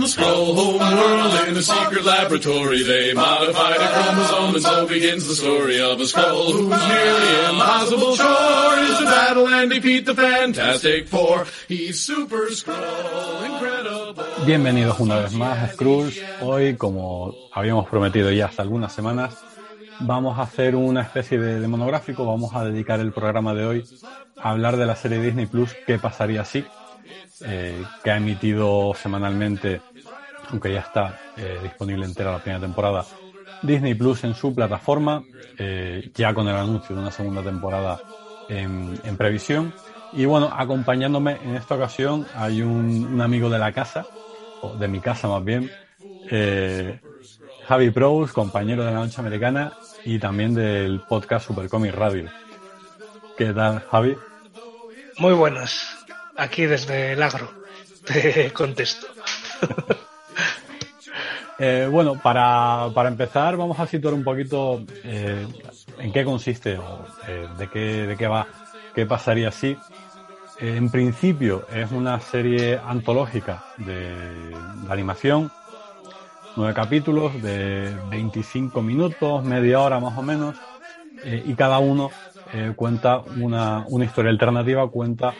On the scroll home world in a secret laboratory, they modified a chromosome, and so begins the story of a scroll whose nearly impossible chore is to battle and defeat the Fantastic Four. He's Super Scroll, incredible. Bienvenidos una vez más a Skrulls. Hoy, como habíamos prometido ya hace algunas semanas, vamos a hacer una especie de, de monográfico. Vamos a dedicar el programa de hoy a hablar de la serie Disney Plus ¿Qué pasaría si? Eh, que ha emitido semanalmente, aunque ya está eh, disponible entera la primera temporada, Disney Plus en su plataforma, eh, ya con el anuncio de una segunda temporada en, previsión. Y bueno, acompañándome en esta ocasión hay un, amigo de la casa, o de mi casa más bien, Javi Prous, compañero de la noche americana y también del podcast Super Comic Radio. ¿Qué tal, Javi? Muy buenas aquí desde el agro te contesto. eh, bueno, para, para, empezar vamos a situar un poquito eh, en qué consiste o eh, de, qué, de qué va, qué pasaría. Eh, en principio es una serie antológica de, animación, nueve capítulos de 25 minutos, media hora más o menos, y cada uno cuenta una, una historia alternativa, cuenta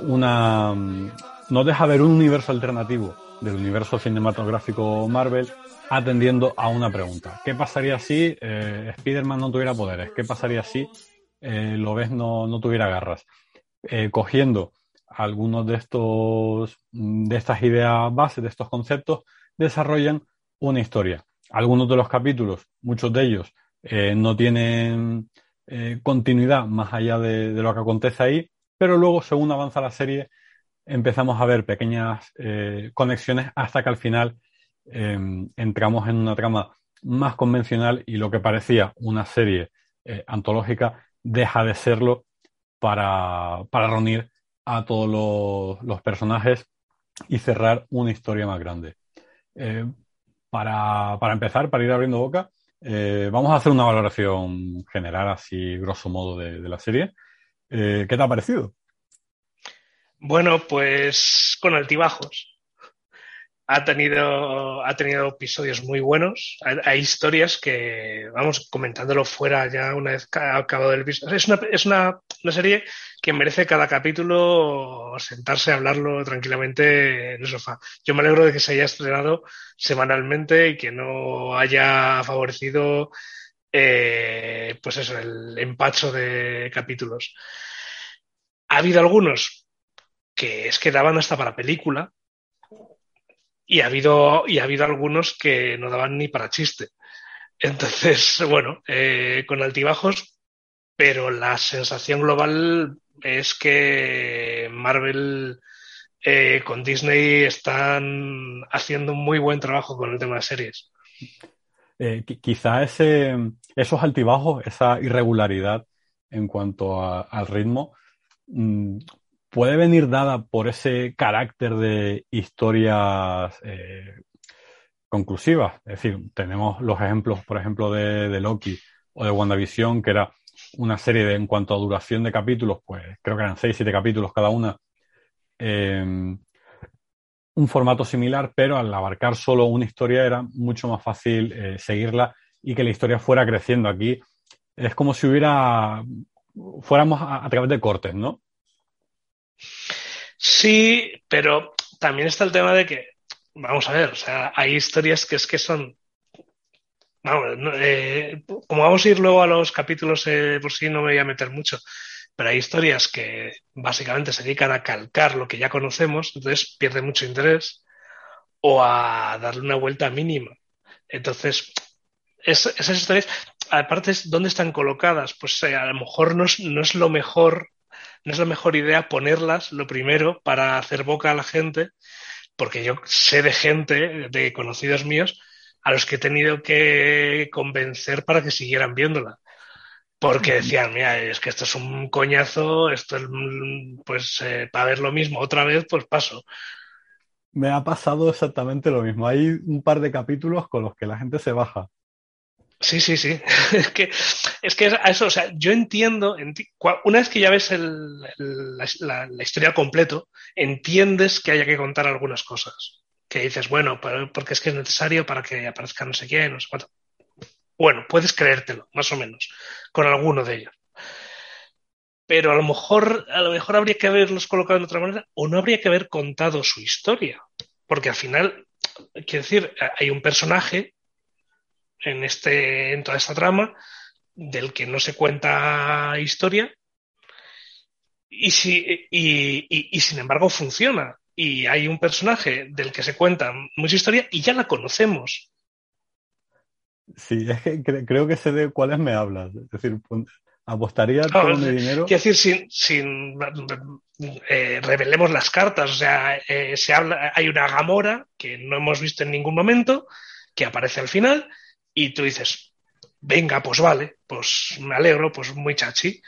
una no deja ver un universo alternativo del universo cinematográfico Marvel atendiendo a una pregunta. ¿Qué pasaría si eh, Spider-Man no tuviera poderes? ¿Qué pasaría si eh, lo ves no, no tuviera garras? Eh, cogiendo algunos de estos de estas ideas bases, de estos conceptos, desarrollan una historia. Algunos de los capítulos, muchos de ellos, no tienen continuidad más allá de, lo que acontece ahí, pero luego, según avanza la serie, empezamos a ver pequeñas eh, conexiones hasta que al final eh, entramos en una trama más convencional y lo que parecía una serie eh, antológica deja de serlo para, para reunir a todos los, personajes y cerrar una historia más grande. Para, para, empezar, para ir abriendo boca, vamos a hacer una valoración general, así grosso modo, de, la serie. Eh, ¿Qué te ha parecido? Bueno, pues con altibajos. Ha tenido, ha tenido episodios muy buenos. Hay, historias que, vamos, comentándolo fuera ya una vez acabado el episodio. Es una, es una, una serie que merece cada capítulo sentarse a hablarlo tranquilamente en el sofá. Yo me alegro de que se haya estrenado semanalmente y que no haya favorecido eh, pues eso, el empacho de capítulos. Ha habido algunos que es que daban hasta para película y ha habido, y ha habido algunos que no daban ni para chiste. Entonces, bueno, eh, con altibajos, pero la sensación global es que Marvel eh, con Disney están haciendo un muy buen trabajo con el tema de series. Eh, quizá ese, esos altibajos, esa irregularidad en cuanto al ritmo, mmm, puede venir dada por ese carácter de historias eh, conclusivas. Es decir, tenemos los ejemplos, por ejemplo, de, de, Loki o de WandaVision, que era una serie de, en cuanto a duración de capítulos, pues creo que eran seis, siete capítulos cada una. Eh, un formato similar, pero al abarcar solo una historia era mucho más fácil eh, seguirla y que la historia fuera creciendo. Aquí es como si hubiera, fuéramos a través de cortes, ¿no? Sí, pero también está el tema de que, vamos a ver, o sea, hay historias que es que son. Vamos, eh, como vamos a ir luego a los capítulos, eh, por si sí no me voy a meter mucho, pero hay historias que básicamente se dedican a calcar lo que ya conocemos, entonces pierde mucho interés, o a darle una vuelta mínima. Entonces, es, esas historias, aparte, ¿dónde están colocadas? Pues eh, a lo mejor no es, no es lo mejor no es la mejor idea ponerlas lo primero para hacer boca a la gente, porque yo sé de gente, de conocidos míos, a los que he tenido que convencer para que siguieran viéndola. Porque decían, mira, es que esto es un coñazo, esto es, pues, eh, para ver lo mismo otra vez, pues paso. Me ha pasado exactamente lo mismo. Hay un par de capítulos con los que la gente se baja. Sí, sí, sí. Es que, es que eso, o sea, yo entiendo, una vez que ya ves el, la, historia al completo, entiendes que haya que contar algunas cosas. Que dices, bueno, porque es que es necesario para que aparezca no sé quién, no sé cuánto. Bueno, puedes creértelo, más o menos, con alguno de ellos. Pero a lo mejor, a lo mejor habría que haberlos colocado de otra manera, o no habría que haber contado su historia. Porque al final, quiero decir, hay un personaje en, este, en toda esta trama del que no se cuenta historia y, si, y, sin embargo funciona. Y hay un personaje del que se cuenta mucha historia y ya la conocemos. Sí, es que creo que sé de cuáles me hablas. Es decir, apostaría todo mi dinero. Quiero decir, sin, sin eh, revelemos las cartas. O sea, eh, se habla, hay una Gamora que no hemos visto en ningún momento, que aparece al final, y tú dices, venga, pues vale, pues me alegro, pues muy chachi.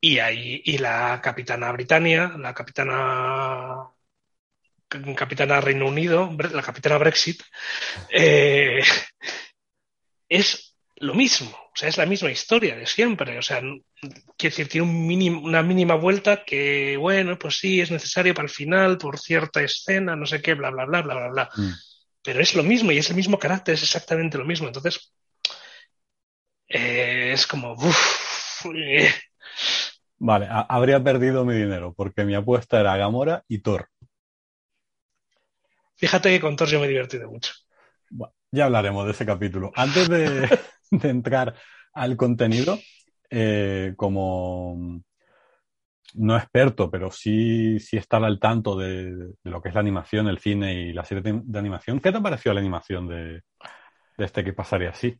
Y ahí, y la capitana Britannia, la capitana capitana Reino Unido, la capitana Brexit, eh, es lo mismo, o sea, es la misma historia de siempre, o sea, quiere decir, tiene un una mínima vuelta que, bueno, pues sí, es necesario para el final, por cierta escena, no sé qué, bla, bla, bla, bla, bla, bla. Mm pero es lo mismo y es el mismo carácter, es exactamente lo mismo. Entonces, eh, es como... Eh. Vale, habría perdido mi dinero porque mi apuesta era Gamora y Thor. Fíjate que con Thor yo me he divertido mucho. ya hablaremos de ese capítulo. Antes de, entrar al contenido, eh, como no experto, pero sí, sí estaba al tanto de, lo que es la animación, el cine y la serie de, animación. ¿Qué te pareció la animación de, este que pasaría así?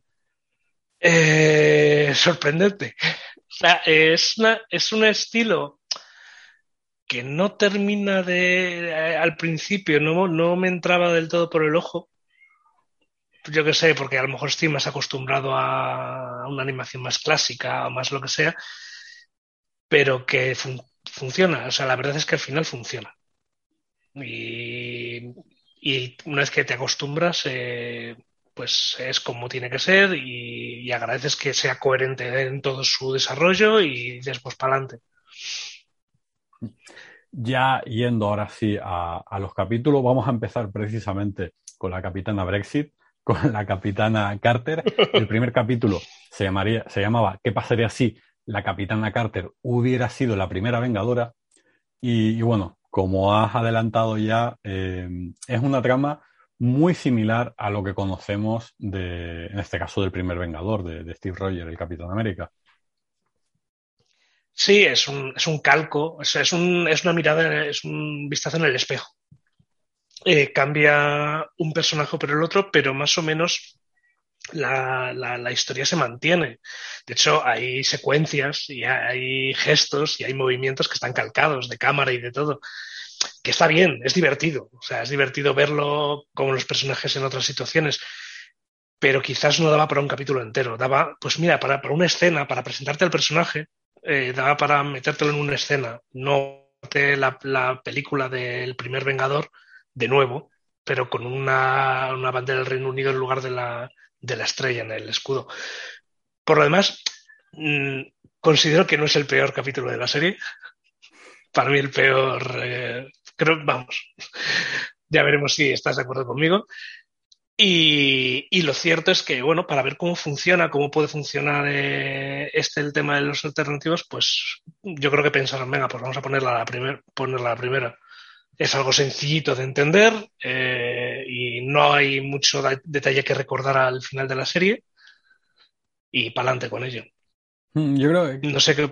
Eh, sorprendente. O sea, es, es un estilo que no termina de. Eh, al principio no, no me entraba del todo por el ojo. Yo qué sé, porque a lo mejor estoy más acostumbrado a una animación más clásica o más lo que sea pero que funciona. O sea, la verdad es que al final funciona. Y, una vez que te acostumbras, eh, pues es como tiene que ser y, agradeces que sea coherente en todo su desarrollo y después para adelante. Ya yendo ahora sí a, a, los capítulos, vamos a empezar precisamente con la capitana Brexit, con la capitana Carter. El primer capítulo se, llamaría, se llamaba ¿Qué pasaría si la capitana Carter hubiera sido la primera vengadora. Y, bueno, como has adelantado ya, eh, es una trama muy similar a lo que conocemos de, en este caso, del primer Vengador, de, Steve Rogers, el Capitán América. Sí, es un, es un calco, es, es, un, es, una mirada, es un vistazo en el espejo. Eh, cambia un personaje por el otro, pero más o menos la, la, historia se mantiene. De hecho, hay secuencias y hay gestos y hay movimientos que están calcados de cámara y de todo. Que está bien, es divertido. O sea, es divertido verlo como los personajes en otras situaciones. Pero quizás no daba para un capítulo entero. Daba, pues mira, para, para una escena, para presentarte al personaje, eh, daba para metértelo en una escena. No la, la película del primer Vengador de nuevo, pero con una, una bandera del Reino Unido en lugar de la, de la estrella en el escudo. Por lo demás, mm, considero que no es el peor capítulo de la serie. Para mí el peor, eh, creo, vamos, ya veremos si estás de acuerdo conmigo. Y, lo cierto es que, bueno, para ver cómo funciona, cómo puede funcionar eh, este el tema de los alternativos, pues yo creo que pensaron, venga, pues vamos a ponerla a la, primer, ponerla a la primera es algo sencillito de entender eh, y no hay mucho detalle que recordar al final de la serie y para adelante con ello. Mm, yo creo que... No sé qué...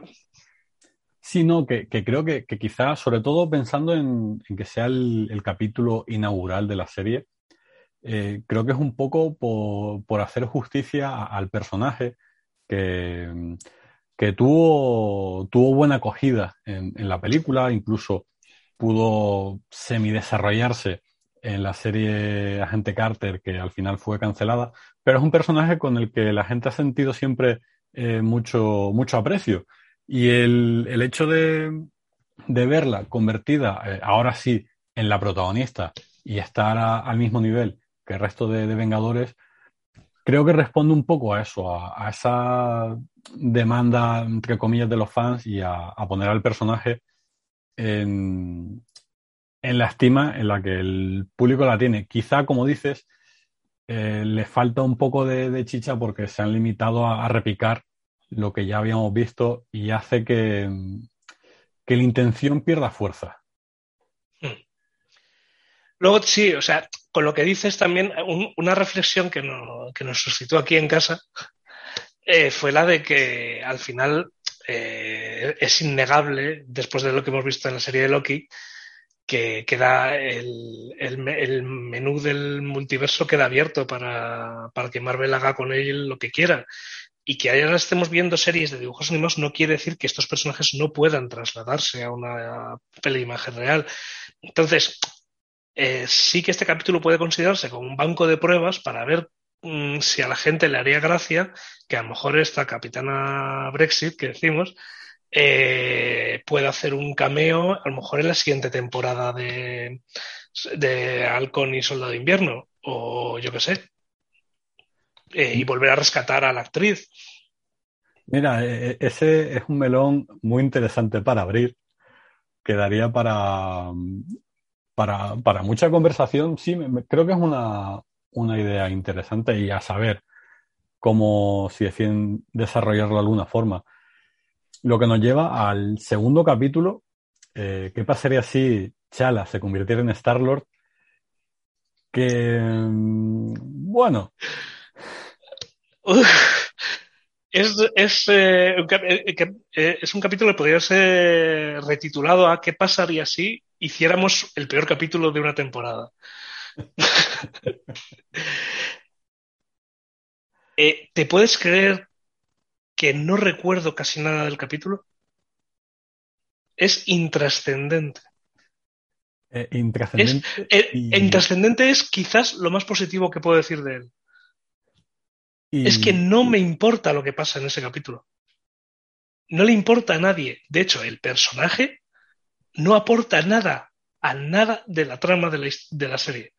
Sí, no, que, creo que, quizás, sobre todo pensando en, que sea el, capítulo inaugural de la serie, eh, creo que es un poco por, hacer justicia al personaje que que tuvo, tuvo buena acogida en, en la película, incluso pudo semi-desarrollarse en la serie Agente Carter, que al final fue cancelada, pero es un personaje con el que la gente ha sentido siempre eh, mucho, mucho aprecio. Y el, el hecho de, de, verla convertida, eh, ahora sí, en la protagonista y estar al mismo nivel que el resto de, de, Vengadores, creo que responde un poco a eso, a, esa demanda, entre comillas, de los fans y a poner al personaje en, la estima en la que el público la tiene. Quizá, como dices, eh, le falta un poco de, chicha porque se han limitado a, repicar lo que ya habíamos visto y hace que, que la intención pierda fuerza. Luego, sí, o sea, con lo que dices también, un, una reflexión que, no, que, nos suscitó aquí en casa eh, fue la de que al final eh, es innegable, después de lo que hemos visto en la serie de Loki, que queda el, el, menú del multiverso queda abierto para, para, que Marvel haga con él lo que quiera. Y que ahora estemos viendo series de dibujos animados no quiere decir que estos personajes no puedan trasladarse a una peli imagen real. Entonces, eh, sí que este capítulo puede considerarse como un banco de pruebas para ver mmm, si a la gente le haría gracia que a lo mejor esta capitana Brexit que decimos eh, pueda hacer un cameo a lo mejor en la siguiente temporada de, de Halcón y Soldado de Invierno o yo qué sé eh, y volver a rescatar a la actriz. Mira, ese es un melón muy interesante para abrir. Quedaría para, para, para mucha conversación, sí, me, creo que es una, una idea interesante y a saber cómo si deciden desarrollarlo de alguna forma. Lo que nos lleva al segundo capítulo, eh, ¿qué pasaría si Chala se convirtiera en Star-Lord? Que, bueno... Es, es, un, eh, es un capítulo que podría ser retitulado a ¿Qué pasaría si hiciéramos el peor capítulo de una temporada? eh, ¿Te puedes creer que no recuerdo casi nada del capítulo? Es intrascendente. Eh, intrascendente. Es, y... Intrascendente es quizás lo más positivo que puedo decir de él. Y... Es que no me importa lo que pasa en ese capítulo. No le importa a nadie. De hecho, el personaje no aporta nada a nada de la trama de la, de la serie.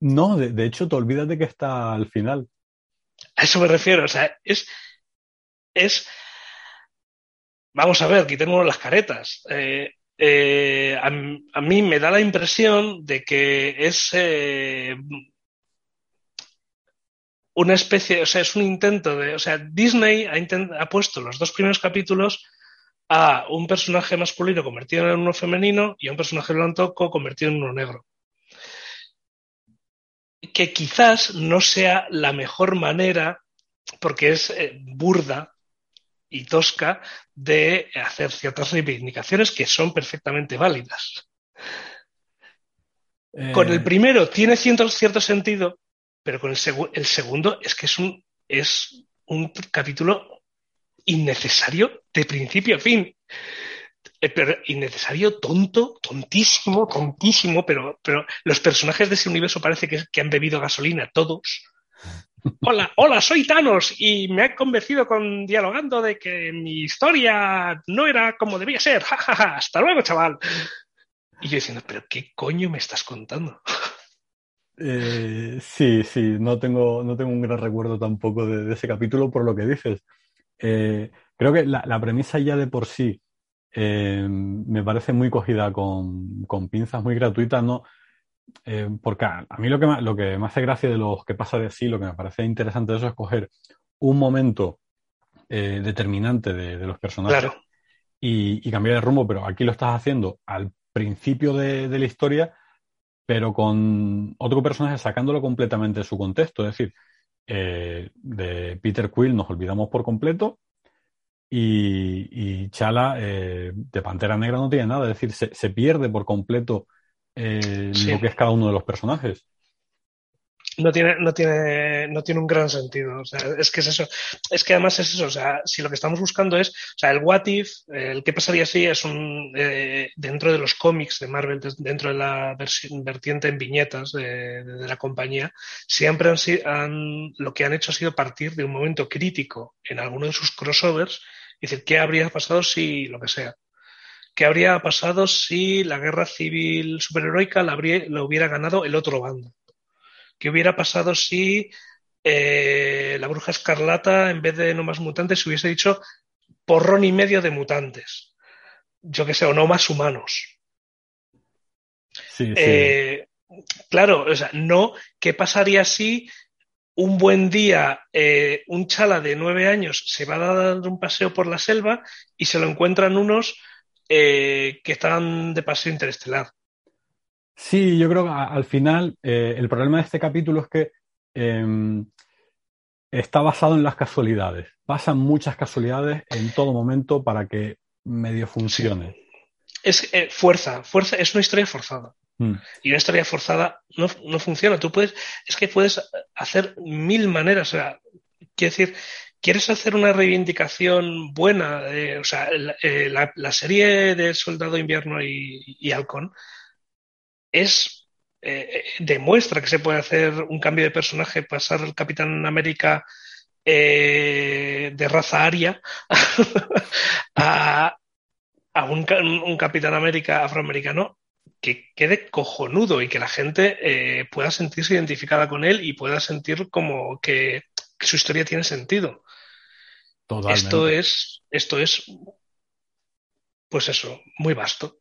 No, de, de, hecho, te olvidas de que está al final. A eso me refiero. O sea, es. es vamos a ver, quitemos las caretas. Eh, eh, a, a, mí me da la impresión de que es eh, una especie, o sea, es un intento de, o sea, Disney ha, ha puesto los dos primeros capítulos a un personaje masculino convertido en uno femenino y a un personaje blanco convertido en uno negro. Que quizás no sea la mejor manera, porque es eh, burda y tosca, de hacer ciertas reivindicaciones que son perfectamente válidas. Eh... Con el primero tiene cierto, cierto sentido, pero con el, seg el, segundo es que es un, es un capítulo innecesario de principio a fin. Eh, innecesario, tonto, tontísimo, tontísimo, pero, pero los personajes de ese universo parece que, que han bebido gasolina, todos. Hola, hola, soy Thanos y me he convencido con dialogando de que mi historia no era como debía ser. Ja, ja, ja. Hasta luego, chaval. Y yo diciendo, pero ¿qué coño me estás contando? Eh, sí, sí, no tengo, no tengo un gran recuerdo tampoco de, de ese capítulo por lo que dices. Eh, creo que la, la, premisa ya de por sí eh, me parece muy cogida con, con pinzas, muy gratuitas, ¿no? Eh, porque a, a, mí lo que, me, lo que me hace gracia de los que pasa de sí, lo que me parece interesante de eso es coger un momento eh, determinante de, de, los personajes claro. y, y, cambiar de rumbo, pero aquí lo estás haciendo al principio de, de la historia pero con otro personaje sacándolo completamente de su contexto. Es decir, eh, de Peter Quill nos olvidamos por completo y, y Chala eh, de Pantera Negra no tiene nada. Es decir, se, se pierde por completo eh, sí. lo que es cada uno de los personajes. no tiene, no tiene, no tiene un gran sentido. O sea, es que es eso. Es que además es eso. O sea, si lo que estamos buscando es, o sea, el What If, el qué pasaría si es un, eh, dentro de los cómics de Marvel, dentro de la vertiente en viñetas de, de, la compañía, siempre han, han, lo que han hecho ha sido partir de un momento crítico en alguno de sus crossovers y decir, ¿qué habría pasado si lo que sea? ¿Qué habría pasado si la guerra civil superheroica la, habría, la hubiera ganado el otro bando? ¿Qué hubiera pasado si eh, la bruja escarlata, en vez de no más mutantes, se hubiese dicho porrón y medio de mutantes? Yo qué sé, o no más humanos. Sí, eh, claro, o sea, no, ¿qué pasaría si un buen día eh, un chala de nueve años se va a dar un paseo por la selva y se lo encuentran unos eh, que están de paseo interestelar? Sí, yo creo que al final eh, el problema de este capítulo es que eh, está basado en las casualidades. Pasan muchas casualidades en todo momento para que medio funcione. Sí. Es fuerza, fuerza, es una historia forzada. Mm. Y una historia forzada no, no, funciona. Tú puedes, es que puedes hacer mil maneras. O sea, quiero decir, quieres hacer una reivindicación buena, eh, o sea, la, la, la, serie de Soldado Invierno y, y Halcón es eh, demuestra que se puede hacer un cambio de personaje, pasar el Capitán América eh, de raza aria a, a un, un, Capitán América afroamericano que quede cojonudo y que la gente eh, pueda sentirse identificada con él y pueda sentir como que, que su historia tiene sentido. Totalmente. Esto es, esto es, pues eso, muy vasto.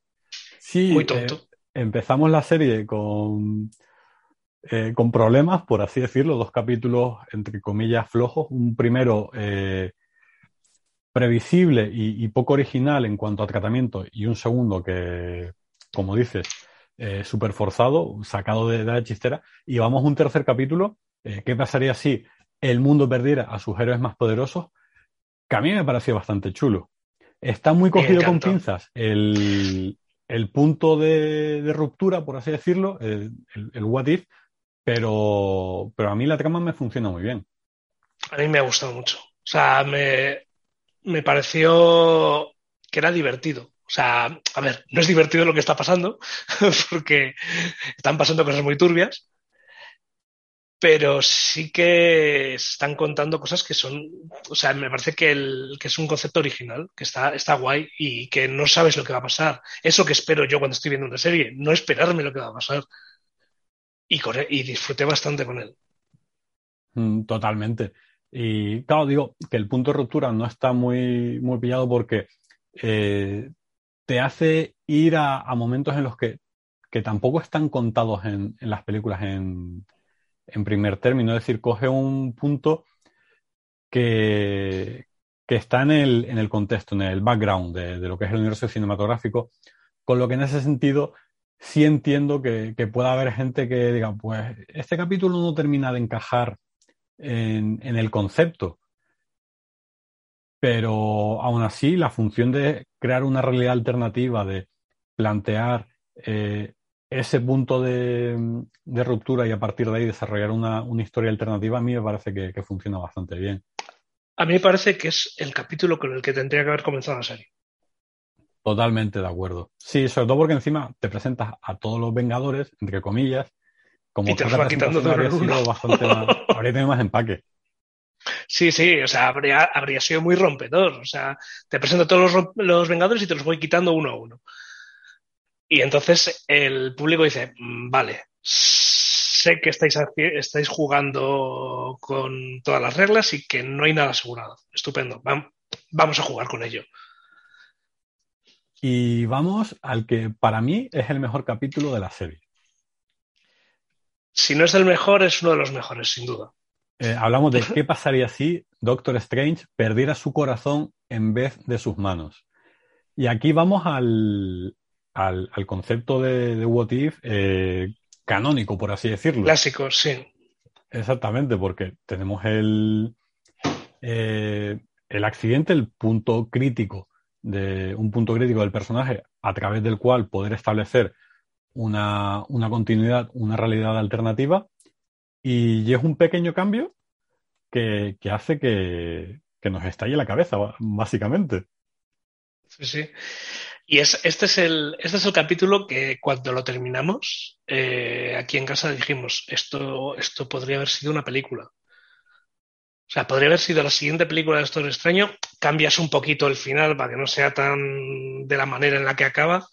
Sí, muy tonto. Eh, empezamos la serie con, eh, con problemas, por así decirlo, dos capítulos entre comillas flojos. Un primero previsible y, y, poco original en cuanto a tratamiento y un segundo que, como dices, eh, súper forzado, sacado de, la chistera. Y vamos a un tercer capítulo. Eh, ¿Qué pasaría si el mundo perdiera a sus héroes más poderosos? Que a mí me pareció bastante chulo. Está muy cogido con pinzas el, el punto de, de, ruptura, por así decirlo, el, el, el, what if, pero, pero a mí la trama me funciona muy bien. A mí me ha gustado mucho. O sea, me, me pareció que era divertido. O sea, a ver, no es divertido lo que está pasando, porque están pasando cosas muy turbias, pero sí que están contando cosas que son, o sea, me parece que, es un concepto original, que está, está guay y que no sabes lo que va a pasar. Eso que espero yo cuando estoy viendo una serie, no esperarme lo que va a pasar. Y, con y disfruté bastante con él. Mm, totalmente. Y claro, digo que el punto de ruptura no está muy, muy pillado porque eh, te hace ir a, momentos en los que, que tampoco están contados en, las películas en, en primer término, es decir, coge un punto que, que está en el, en el, contexto, en el background de, de, lo que es el universo cinematográfico, con lo que en ese sentido sí entiendo que, que pueda haber gente que diga, pues este capítulo no termina de encajar en, en el concepto, pero aún así la función de crear una realidad alternativa, de plantear eh, ese punto de, de, ruptura y a partir de ahí desarrollar una, una historia alternativa, a mí me parece que, que, funciona bastante bien. A mí me parece que es el capítulo con el que tendría que haber comenzado la serie. Totalmente de acuerdo. Sí, sobre todo porque encima te presentas a todos los Vengadores, entre comillas, como y te quitando habría sido bastante más, habría tenido más empaque. Sí, sí, o sea, habría, habría sido muy rompedor. O sea, te presento a todos los, los Vengadores y te los voy quitando uno a uno. Y entonces el público dice, mm, vale, sé que estáis, estáis jugando con todas las reglas y que no hay nada asegurado. Estupendo, vamos a jugar con ello. Y vamos al que para mí es el mejor capítulo de la serie. Si no es el mejor, es uno de los mejores, sin duda. Eh, hablamos de qué pasaría si Doctor Strange perdiera su corazón en vez de sus manos. Y aquí vamos al, al, al concepto de, de, What If eh, canónico, por así decirlo. Clásico, sí. Exactamente, porque tenemos el, eh, el accidente, el punto crítico de un punto crítico del personaje a través del cual poder establecer una, una continuidad, una realidad alternativa. Y es un pequeño cambio que, que hace que, que nos estalle la cabeza, básicamente. Sí, sí. Y es, este, es el, este es el capítulo que cuando lo terminamos, eh, aquí en casa dijimos, esto, esto podría haber sido una película. O sea, podría haber sido la siguiente película de Doctor Extraño. Cambias un poquito el final para que no sea tan de la manera en la que acaba,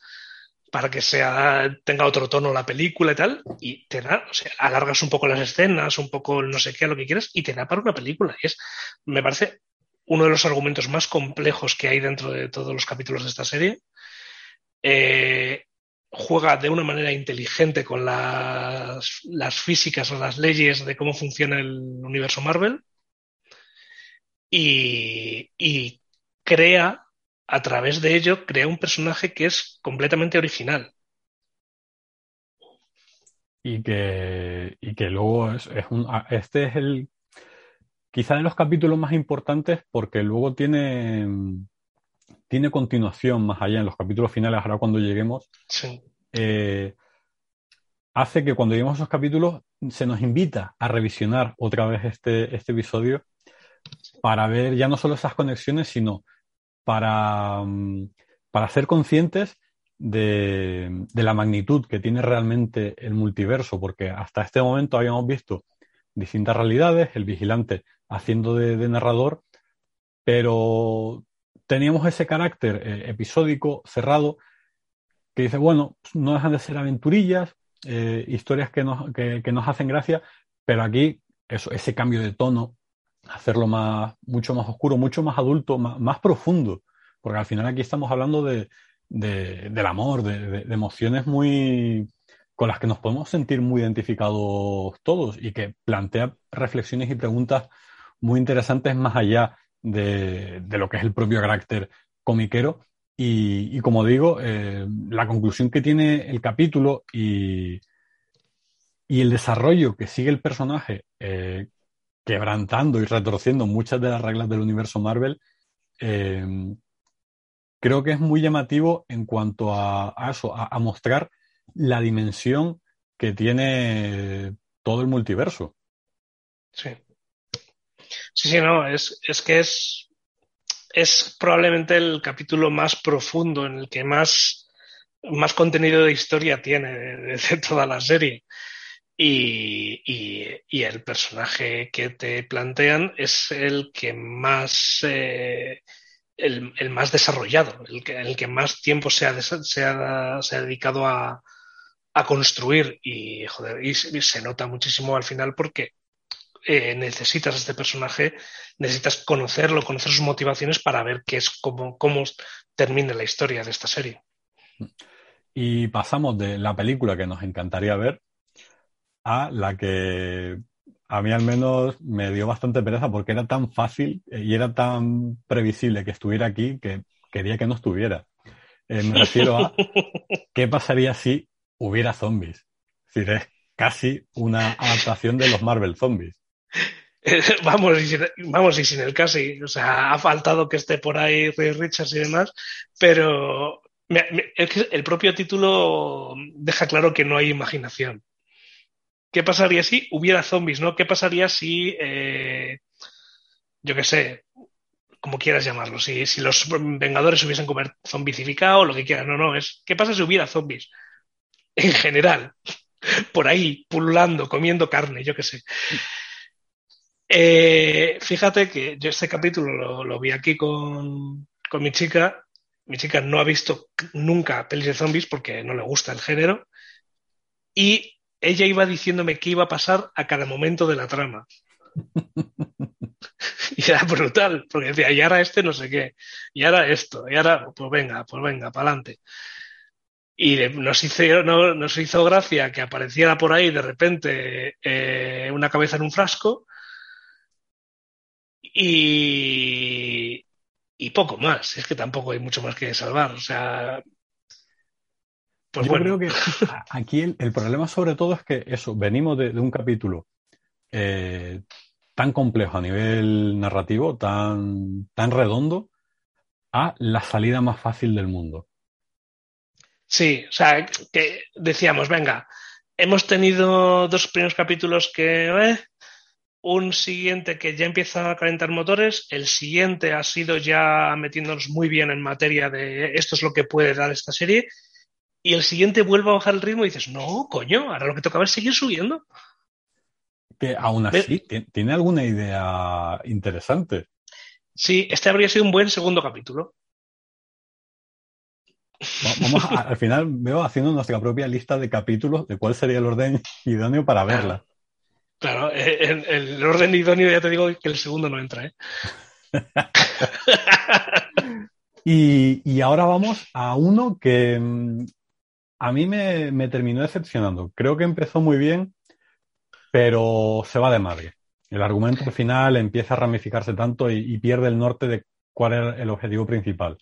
para que sea, tenga otro tono la película y tal. Y te da, o sea, alargas un poco las escenas, un poco no sé qué, lo que quieras, y te da para una película. Y es, me parece uno de los argumentos más complejos que hay dentro de todos los capítulos de esta serie. Eh, juega de una manera inteligente con las, las, físicas o las leyes de cómo funciona el universo Marvel y, y, crea, a través de ello, crea un personaje que es completamente original. Y que, y que luego es, es un, este es el quizá de los capítulos más importantes porque luego tiene, tiene continuación más allá en los capítulos finales, ahora cuando lleguemos. Eh, hace que cuando lleguemos a esos capítulos se nos invita a revisionar otra vez este, este episodio para ver ya no solo esas conexiones, sino para, mm, para ser conscientes de, de, la magnitud que tiene realmente el multiverso, porque hasta este momento habíamos visto distintas realidades, el vigilante haciendo de, narrador, pero teníamos ese carácter eh, episódico, cerrado, que dice, bueno, no dejan de ser aventurillas, eh, historias que nos, que, nos, hacen gracia, pero aquí eso, ese cambio de tono, hacerlo más, mucho más oscuro, mucho más adulto, más, profundo, porque al final aquí estamos hablando de, del amor, de, emociones muy, con las que nos podemos sentir muy identificados todos y que plantea reflexiones y preguntas muy interesantes más allá de, lo que es el propio carácter comiquero. Y, como digo, eh, la conclusión que tiene el capítulo y, y el desarrollo que sigue el personaje, eh, quebrantando y retorciendo muchas de las reglas del universo Marvel, eh, creo que es muy llamativo en cuanto a, eso, a, mostrar la dimensión que tiene todo el multiverso. Sí. Sí, sí, no, es, es que es, es probablemente el capítulo más profundo, en el que más, más contenido de historia tiene de, toda la serie. Y, y, el personaje que te plantean es el que más eh, el, el, más desarrollado, el que, el que más tiempo se ha, se ha, se ha dedicado a, a construir y, joder, y, se nota muchísimo al final porque eh, necesitas a este personaje, necesitas conocerlo, conocer sus motivaciones para ver qué es cómo, cómo termina la historia de esta serie. Y pasamos de la película que nos encantaría ver a la que a mí al menos me dio bastante pereza porque era tan fácil y era tan previsible que estuviera aquí que quería que no estuviera. Eh, me refiero a qué pasaría si hubiera zombies. Es decir, es casi una adaptación de los Marvel Zombies. vamos, y sin, vamos, y sin el casi. O sea, ha faltado que esté por ahí Ray Richards y demás, pero el propio título deja claro que no hay imaginación. ¿Qué pasaría si hubiera zombies, no? ¿Qué pasaría si, eh, yo qué sé, como quieras llamarlo, si, si los Vengadores hubiesen zombicificado lo que quieras? No, no, es ¿qué pasa si hubiera zombies? en general, por ahí, pululando, comiendo carne, yo qué sé. Eh, fíjate que yo este capítulo lo, vi aquí con, con, mi chica. Mi chica no ha visto nunca pelis de zombies porque no le gusta el género. Y ella iba diciéndome qué iba a pasar a cada momento de la trama. y era brutal, porque decía, y ahora este no sé qué, y ahora esto, y ahora, pues venga, pues venga, para adelante. Y nos hizo, no, nos hizo gracia que apareciera por ahí de repente eh, una cabeza en un frasco y, y poco más. Es que tampoco hay mucho más que salvar. O sea, pues Yo creo que aquí el, problema sobre todo es que eso, venimos de, un capítulo eh, tan complejo a nivel narrativo, tan, tan redondo, a la salida más fácil del mundo. Sí, o sea, que decíamos, venga, hemos tenido dos primeros capítulos que, eh, un siguiente que ya empieza a calentar motores, el siguiente ha sido ya metiéndonos muy bien en materia de esto es lo que puede dar esta serie, y el siguiente vuelve a bajar el ritmo y dices, no, coño, ahora lo que tocaba es seguir subiendo. Que aún así tiene alguna idea interesante. Sí, este habría sido un buen segundo capítulo. Vamos al final veo haciendo nuestra propia lista de capítulos de cuál sería el orden idóneo para verla. Claro, el, el, orden idóneo ya te digo que el segundo no entra, ¿eh? y, y, ahora vamos a uno que mm, a mí me, me, terminó decepcionando. Creo que empezó muy bien, pero se va de madre. El argumento al final empieza a ramificarse tanto y, y pierde el norte de cuál era el objetivo principal.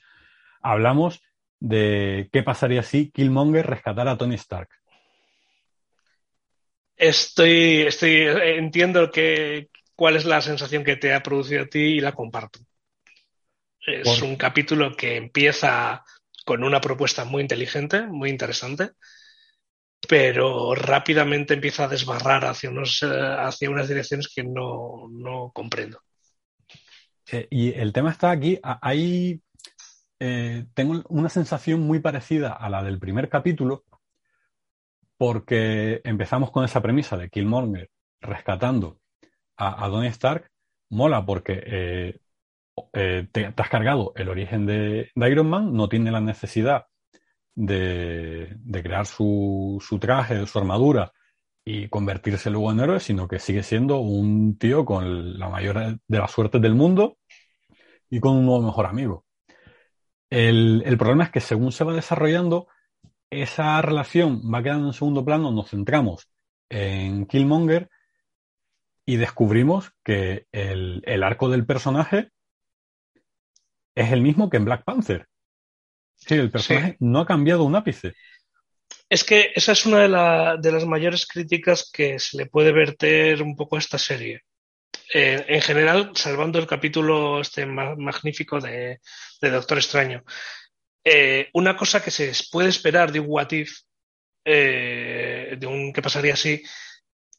Hablamos de qué pasaría si Killmonger rescatara a Tony Stark. Estoy, estoy, entiendo que cuál es la sensación que te ha producido a ti y la comparto. Es un capítulo que empieza con una propuesta muy inteligente, muy interesante, pero rápidamente empieza a desbarrar hacia, unos, eh, hacia unas direcciones que no, no comprendo. Y el tema está aquí, hay, eh, tengo una sensación muy parecida a la del primer capítulo, porque empezamos con esa premisa de Killmonger rescatando a, a Stark, mola porque eh, eh, te, has cargado el origen de, Iron Man, no tiene la necesidad de, crear su, su, traje, su armadura y convertirse luego en héroe, sino que sigue siendo un tío con la mayor de las suertes del mundo y con un nuevo mejor amigo. El, el problema es que según se va desarrollando, esa relación va quedando en segundo plano, nos centramos en Killmonger y descubrimos que el, el arco del personaje es el mismo que en Black Panther. Sí, el personaje sí. no ha cambiado un ápice. Es que esa es una de, la, de, las mayores críticas que se le puede verter un poco a esta serie. Eh, en general, salvando el capítulo este magnífico de, de Doctor Extraño. Eh, una cosa que se puede esperar de un What If, eh, de un que pasaría así,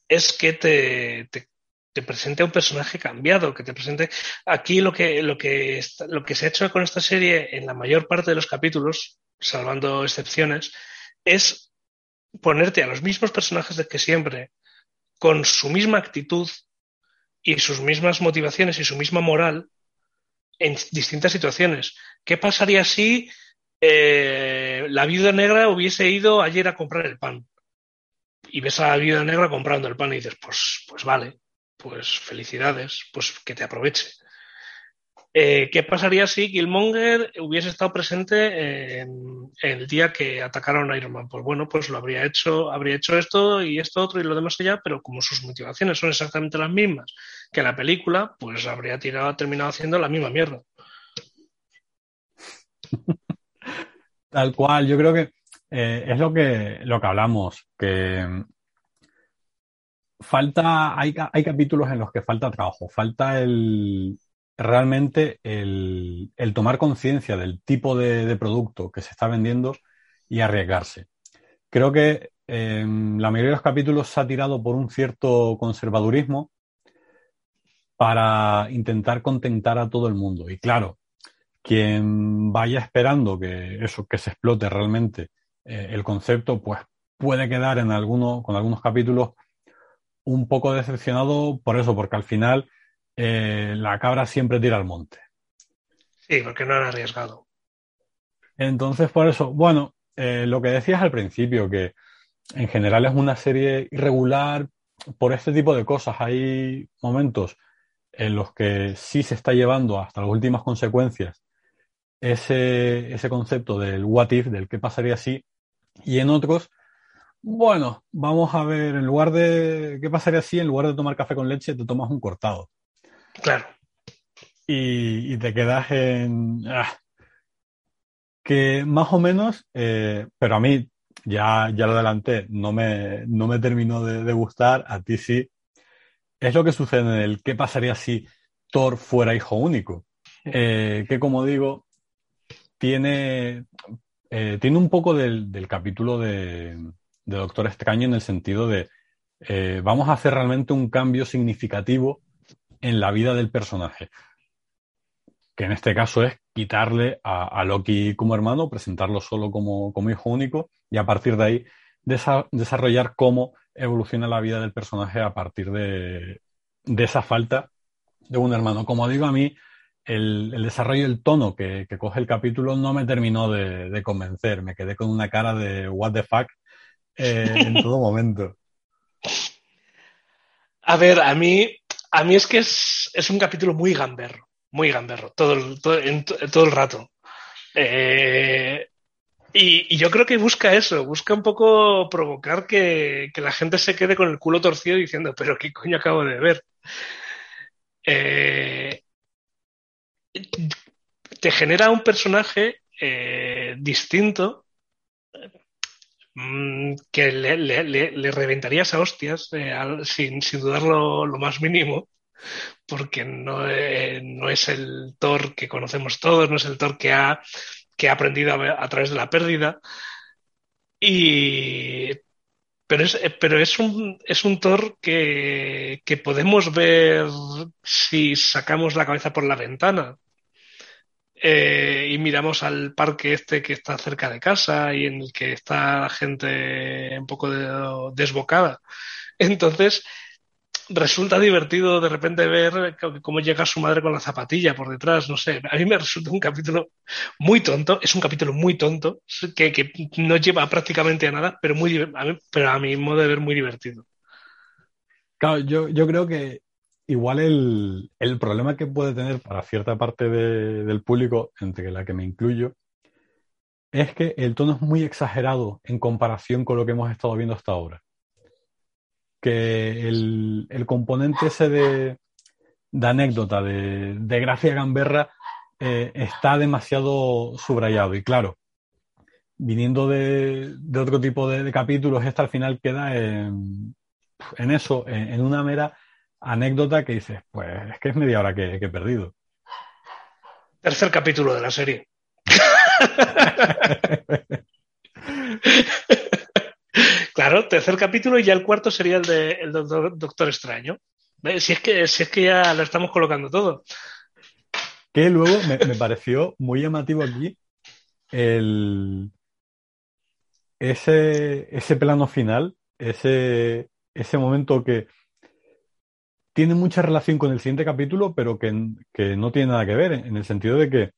es que te, te, te, presente a un personaje cambiado, que te presente. Aquí lo que, lo, que lo que se ha hecho con esta serie en la mayor parte de los capítulos, salvando excepciones, es ponerte a los mismos personajes de que siempre, con su misma actitud y sus mismas motivaciones y su misma moral en distintas situaciones. ¿Qué pasaría si eh, la viuda negra hubiese ido ayer a comprar el pan. Y ves a la viuda negra comprando el pan y dices, pues, pues vale, pues felicidades, pues que te aproveche. Eh, ¿Qué pasaría si Killmonger hubiese estado presente en, el día que atacaron a Iron Man? Pues bueno, pues lo habría hecho, habría hecho esto y esto otro y lo demás allá, pero como sus motivaciones son exactamente las mismas que la película, pues habría tirado, terminado haciendo la misma mierda. Tal cual, yo creo que eh, es lo que, lo que hablamos, que falta, hay, hay capítulos en los que falta trabajo, falta el realmente el, el tomar conciencia del tipo de, producto que se está vendiendo y arriesgarse. Creo que eh, la mayoría de los capítulos se ha tirado por un cierto conservadurismo para intentar contentar a todo el mundo. Y claro, quien vaya esperando que eso, que se explote realmente eh, el concepto, pues puede quedar en alguno, con algunos capítulos un poco decepcionado por eso, porque al final eh, la cabra siempre tira al monte. Sí, porque no han arriesgado. Entonces, por eso, bueno, eh, lo que decías al principio, que en general es una serie irregular por este tipo de cosas. Hay momentos en los que sí se está llevando hasta las últimas consecuencias ese, ese concepto del what if, del qué pasaría si, y en otros, bueno, vamos a ver, en lugar de qué pasaría si, en lugar de tomar café con leche, te tomas un cortado. Claro. Y, y te quedas en... Ah, que más o menos, eh, pero a mí, ya, ya lo adelanté, no me, no me terminó de, de, gustar, a ti sí. Es lo que sucede en el qué pasaría si Thor fuera hijo único. Eh, que como digo, tiene, eh, tiene un poco del, del capítulo de, de Doctor Extraño en el sentido de eh, vamos a hacer realmente un cambio significativo en la vida del personaje. Que en este caso es quitarle a, Loki como hermano, presentarlo solo como, hijo único y a partir de ahí desarrollar cómo evoluciona la vida del personaje a partir de, esa falta de un hermano. Como digo, a mí el, desarrollo del tono que, coge el capítulo no me terminó de, convencer. Me quedé con una cara de what the fuck eh, en todo momento. A ver, a mí, a mí es que es, un capítulo muy gamberro, muy gamberro, todo el, todo, el rato. Eh, y, yo creo que busca eso, busca un poco provocar que, la gente se quede con el culo torcido diciendo, pero ¿qué coño acabo de ver? Eh, te genera un personaje eh, distinto que le, reventarías a hostias eh, sin, dudarlo lo más mínimo, porque no, eh, no, es el Thor que conocemos todos, no es el Thor que ha, que ha aprendido a, través de la pérdida. Y, pero es, eh, pero es un, es un Thor que, que podemos ver si sacamos la cabeza por la ventana. Eh, y miramos al parque este que está cerca de casa y en el que está la gente un poco desbocada. Entonces, resulta divertido de repente ver cómo llega su madre con la zapatilla por detrás, no sé. A mí me resulta un capítulo muy tonto, es un capítulo muy tonto, que, no lleva prácticamente a nada, pero, muy, a pero a mi modo de ver muy divertido. Claro, yo, yo creo que igual el, problema que puede tener para cierta parte del público, entre la que me incluyo, es que el tono es muy exagerado en comparación con lo que hemos estado viendo hasta ahora. Que el, componente ese de, anécdota, de, gracia gamberra, eh, está demasiado subrayado. Y claro, viniendo de, otro tipo de, capítulos, este al final queda en, eso, en una mera anécdota que dices, pues es que es media hora que, he perdido. Tercer capítulo de la serie. claro, tercer capítulo y ya el cuarto sería el de el Doctor, Extraño. Si es, que, si es que ya lo estamos colocando todo. Que luego me, pareció muy llamativo aquí el, ese, ese plano final, ese, ese momento que tiene mucha relación con el siguiente capítulo, pero que, no tiene nada que ver, en el sentido de que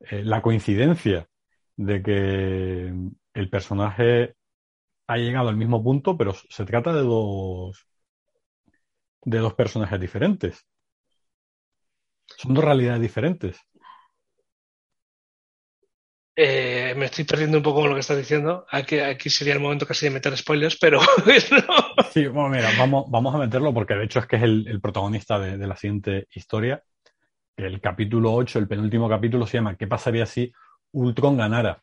eh, la coincidencia de que el personaje ha llegado al mismo punto, pero se trata de dos, de dos personajes diferentes. Son dos realidades diferentes. Eh, me estoy perdiendo un poco con lo que estás diciendo. Aquí, aquí sería el momento casi de meter spoilers, pero. Sí, bueno, mira, vamos, vamos a meterlo porque de hecho es que es el, protagonista de, la siguiente historia. El capítulo 8, el penúltimo capítulo, se llama ¿Qué pasaría si Ultron ganara?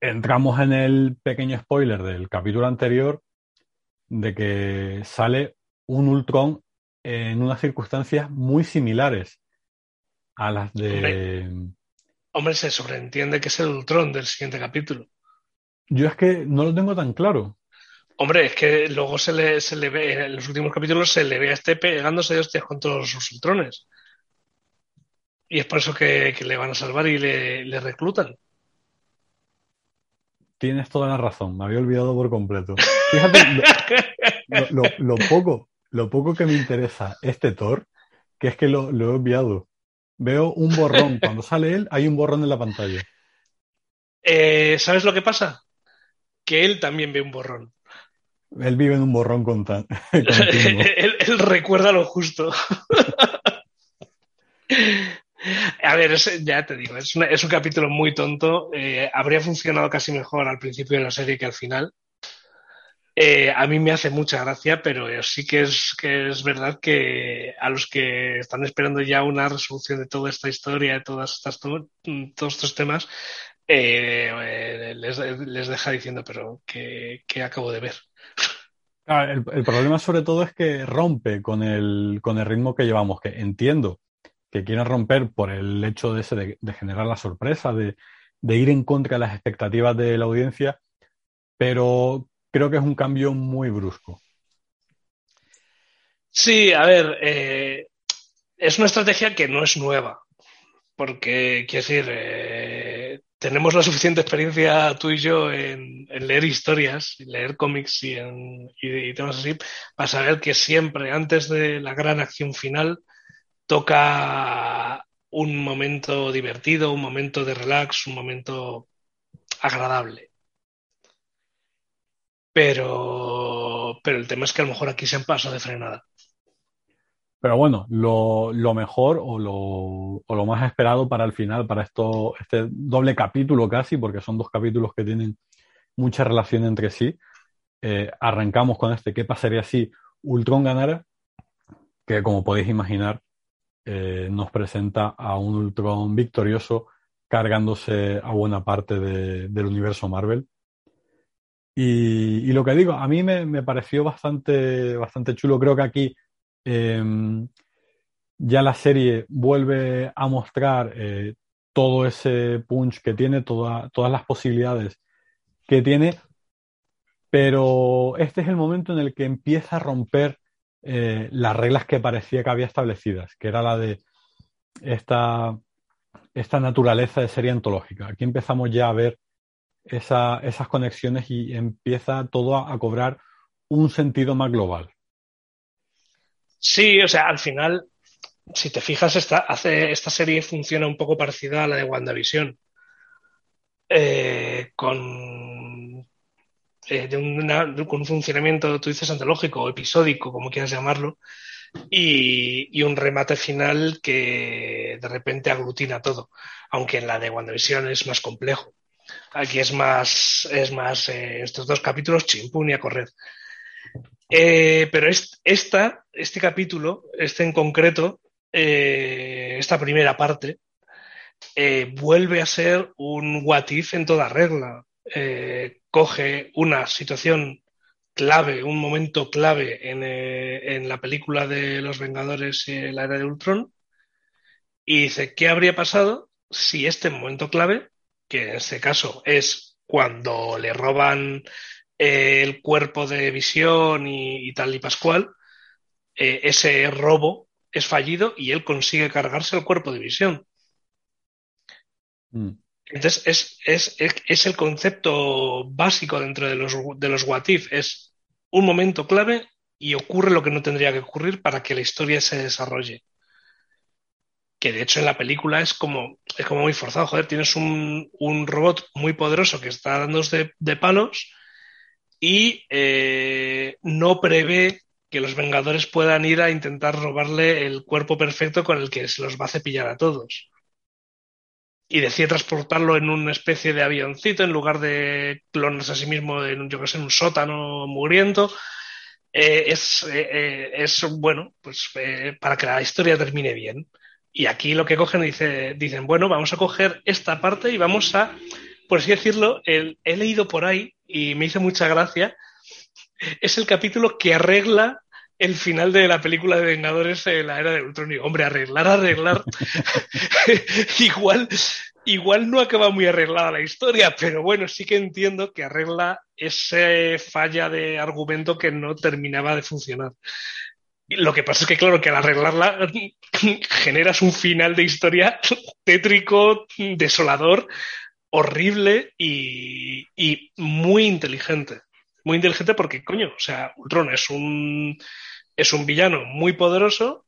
Entramos en el pequeño spoiler del capítulo anterior de que sale un Ultron en unas circunstancias muy similares a las de. Hombre, se sobreentiende que es el Ultron del siguiente capítulo. Yo es que no lo tengo tan claro. Hombre, es que luego se le, se le ve, en los últimos capítulos se le ve a este pegándose de hostias con todos sus Ultrones. Y es por eso que, le van a salvar y le, reclutan. Tienes toda la razón, me había olvidado por completo. Fíjate lo, poco, lo poco que me interesa este Thor, que es que lo, lo he obviado. Veo un borrón. Cuando sale él, hay un borrón en la pantalla. Eh, ¿Sabes lo que pasa? Que él también ve un borrón. Él vive en un borrón con él, él, recuerda lo justo. A ver, ya te digo, es, un capítulo muy tonto. Eh, habría funcionado casi mejor al principio de la serie que al final. Eh, a mí me hace mucha gracia, pero sí que es, que es verdad que a los que están esperando ya una resolución de toda esta historia, de todas estas, todos estos temas, eh, les, deja diciendo, pero ¿qué, acabo de ver? el, problema sobre todo es que rompe con el, con el ritmo que llevamos, que entiendo que quieren romper por el hecho de, ese de, generar la sorpresa, de ir en contra de las expectativas de la audiencia, pero creo que es un cambio muy brusco. Sí, a ver, eh, es una estrategia que no es nueva, porque, quiero decir, eh, tenemos la suficiente experiencia tú y yo en, leer historias, leer cómics y, en, y, temas así, para saber que siempre, antes de la gran acción final, toca un momento divertido, un momento de relax, un momento agradable. Pero, pero el tema es que a lo mejor aquí se han pasado de frenada. Pero bueno, lo, mejor o lo, más esperado para el final, para esto, este doble capítulo casi, porque son dos capítulos que tienen mucha relación entre sí. Eh, arrancamos con este, ¿qué pasaría si Ultron ganara? Que como podéis imaginar, eh, nos presenta a un Ultron victorioso cargándose a buena parte del universo Marvel. Y, lo que digo, a mí me, pareció bastante, bastante chulo. Creo que aquí em, ya la serie vuelve a mostrar eh, todo ese punch que tiene, todas las posibilidades que tiene, pero este es el momento en el que empieza a romper eh, las reglas que parecía que había establecidas, que era la de esta, esta naturaleza de serie antológica. Aquí empezamos ya a ver esas conexiones y empieza todo a, cobrar un sentido más global. Sí, o sea, al final, si te fijas, esta, hace, esta serie funciona un poco parecida a la de WandaVision. Eh, con, eh, con un funcionamiento, tú dices, antológico episódico, como quieras llamarlo, y, un remate final que de repente aglutina todo, aunque en la de WandaVision es más complejo. Aquí es más, es más eh, estos dos capítulos chimpún y a correr. Eh, pero esta, este capítulo, este en concreto, eh, esta primera parte, vuelve a ser un what if en toda regla. coge una situación clave, un momento clave en, la película de Los Vengadores la era de Ultron, y dice, ¿qué habría pasado si este momento clave, que en este caso es cuando le roban eh, el cuerpo de visión y, tal y pascual, eh, ese robo es fallido y él consigue cargarse el cuerpo de visión? Mm. Entonces, es, es, el concepto básico dentro de los, de los what if, es un momento clave y ocurre lo que no tendría que ocurrir para que la historia se desarrolle. Que de hecho en la película es como, es como muy forzado. Joder, tienes un, robot muy poderoso que está dando de, palos y eh, no prevé que los Vengadores puedan ir a intentar robarle el cuerpo perfecto con el que se los va a cepillar a todos y decide transportarlo en una especie de avioncito en lugar de clonarse a sí mismo en, yo que sé, en un sótano mugriento. Eh, es, eh, eh, es, bueno, pues para que la historia termine bien. Y aquí lo que cogen dice, dicen, bueno, vamos a coger esta parte y vamos a, por así decirlo, he leído por ahí y me hizo mucha gracia, es el capítulo que arregla el final de la película de Vengadores en la era de Ultron. Y, hombre, arreglar, arreglar. igual, igual no acaba muy arreglada la historia, pero bueno, sí que entiendo que arregla esa falla de argumento que no terminaba de funcionar. Lo que pasa es que, claro, que al arreglarla generas un final de historia tétrico, desolador, horrible y, muy inteligente. Muy inteligente porque, coño, o sea, Ultron es un es un villano muy poderoso.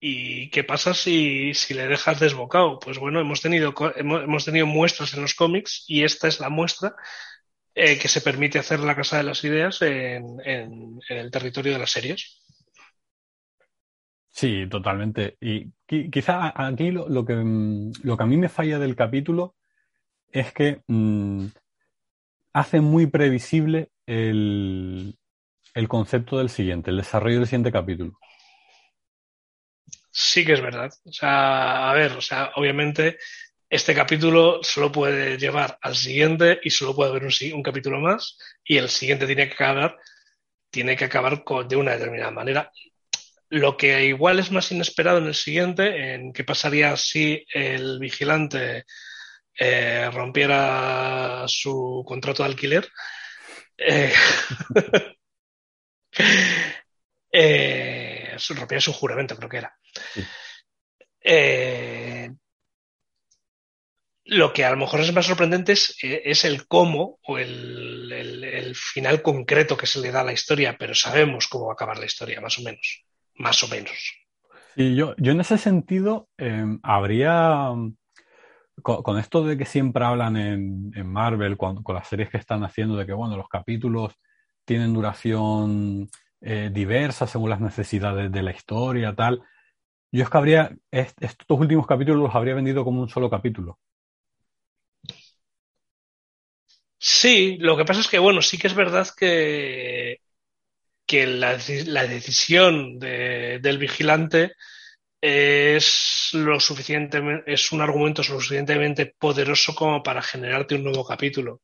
¿Y qué pasa si, le dejas desbocado? Pues bueno, hemos tenido, hemos, tenido muestras en los cómics y esta es la muestra eh, que se permite hacer la Casa de las Ideas en, el territorio de las series. Sí, totalmente. Y quizá aquí lo, que, lo que a mí me falla del capítulo es que mm, hace muy previsible el, el concepto del siguiente, el desarrollo del siguiente capítulo. Sí que es verdad. O sea, a ver, o sea, obviamente este capítulo solo puede llevar al siguiente y solo puede haber un, un capítulo más y el siguiente tiene que acabar, tiene que acabar con, de una determinada manera. Lo que igual es más inesperado en el siguiente, en qué pasaría si el vigilante eh, rompiera su contrato de alquiler, Eh, eh, rompía su juramento, creo que era. Sí. Lo que a lo mejor es más sorprendente es, es el cómo o el, el, el, final concreto que se le da a la historia, pero sabemos cómo va a acabar la historia, más o menos. Más o menos. Sí, yo, yo en ese sentido eh, habría. Con, con, esto de que siempre hablan en, en Marvel, con, con, las series que están haciendo, de que bueno, los capítulos tienen duración eh, diversa según las necesidades de la historia, tal. Yo es que habría, est estos últimos capítulos los habría vendido como un solo capítulo. Sí, lo que pasa es que, bueno, sí que es verdad que, que la, la decisión de, del vigilante es lo suficientemente, es un argumento suficientemente poderoso como para generarte un nuevo capítulo.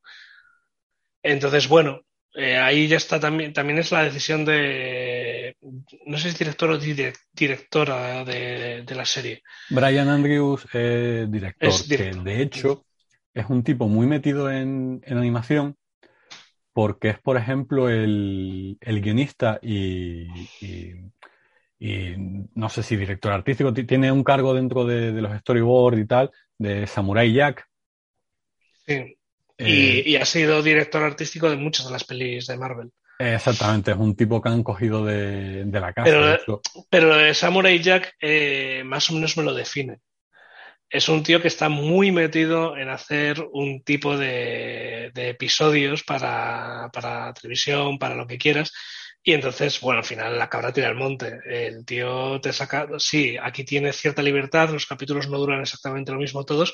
Entonces, bueno, eh, ahí ya está también, también es la decisión de, no sé si es director o directora de, de la serie. Brian Andrews es director, es director. que de hecho es un tipo muy metido en, en animación porque es, por ejemplo, el, el guionista y, y, y, no sé si director artístico, tiene un cargo dentro de, de los storyboards y tal, de Samurai Jack. Sí. Eh, y, y, ha sido director artístico de muchas de las pelis de Marvel. Exactamente, es un tipo que han cogido de, de la casa. Pero, pero Samurai Jack eh, más o menos me lo define es un tío que está muy metido en hacer un tipo de, episodios para, para, televisión, para lo que quieras. Y entonces, bueno, al final la cabra tira al monte. El tío te saca, sí, aquí tiene cierta libertad, los capítulos no duran exactamente lo mismo todos,